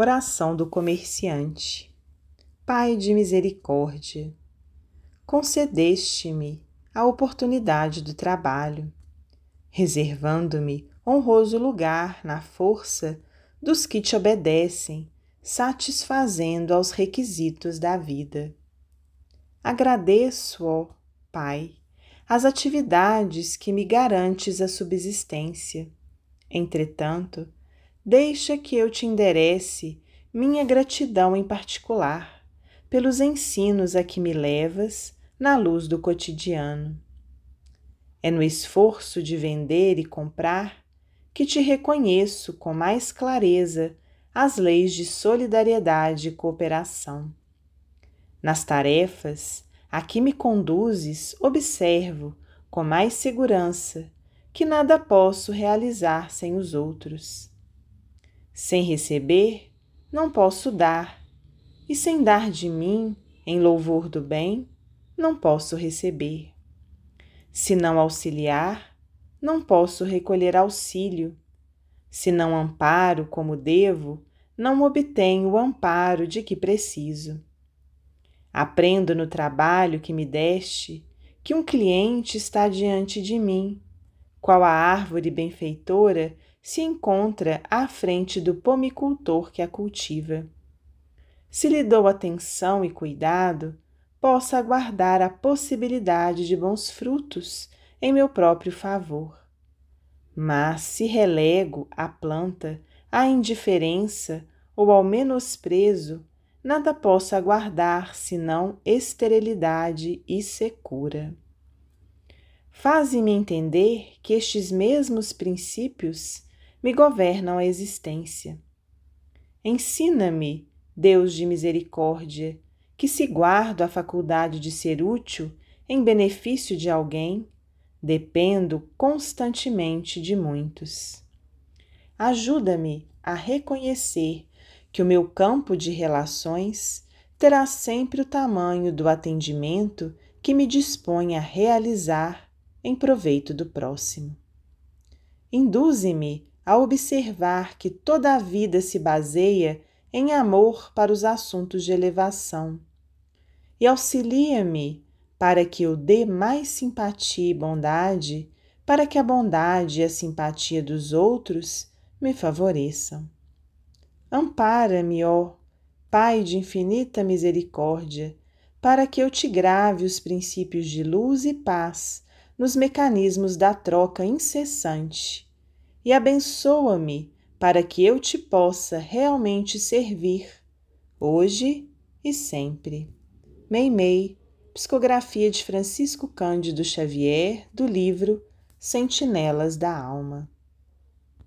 Oração do comerciante. Pai de misericórdia, concedeste-me a oportunidade do trabalho, reservando-me honroso lugar na força dos que te obedecem, satisfazendo aos requisitos da vida. Agradeço, ó Pai, as atividades que me garantes a subsistência. Entretanto, deixa que eu te enderece minha gratidão em particular pelos ensinos a que me levas na luz do cotidiano. É no esforço de vender e comprar que te reconheço com mais clareza as leis de solidariedade e cooperação. Nas tarefas a que me conduzes, observo com mais segurança que nada posso realizar sem os outros. Sem receber, não posso dar, e sem dar de mim, em louvor do bem, não posso receber. Se não auxiliar, não posso recolher auxílio. Se não amparo como devo, não obtenho o amparo de que preciso. Aprendo no trabalho que me deste que um cliente está diante de mim, qual a árvore benfeitora se encontra à frente do pomicultor que a cultiva. Se lhe dou atenção e cuidado, posso aguardar a possibilidade de bons frutos em meu próprio favor. Mas se relego a planta à indiferença ou ao menosprezo, nada posso aguardar senão esterilidade e secura. Faze-me entender que estes mesmos princípios me governam a existência. Ensina-me, Deus de misericórdia, que se guardo a faculdade de ser útil em benefício de alguém, dependo constantemente de muitos. Ajuda-me a reconhecer que o meu campo de relações terá sempre o tamanho do atendimento que me dispõe a realizar em proveito do próximo. Induze-me a observar que toda a vida se baseia em amor para os assuntos de elevação e auxilia-me para que eu dê mais simpatia e bondade, para que a bondade e a simpatia dos outros me favoreçam. Ampara-me, ó Pai de infinita misericórdia, para que eu te grave os princípios de luz e paz nos mecanismos da troca incessante e abençoa-me para que eu te possa realmente servir, hoje e sempre. Meimei, psicografia de Francisco Cândido Xavier, do livro Sentinelas da Alma.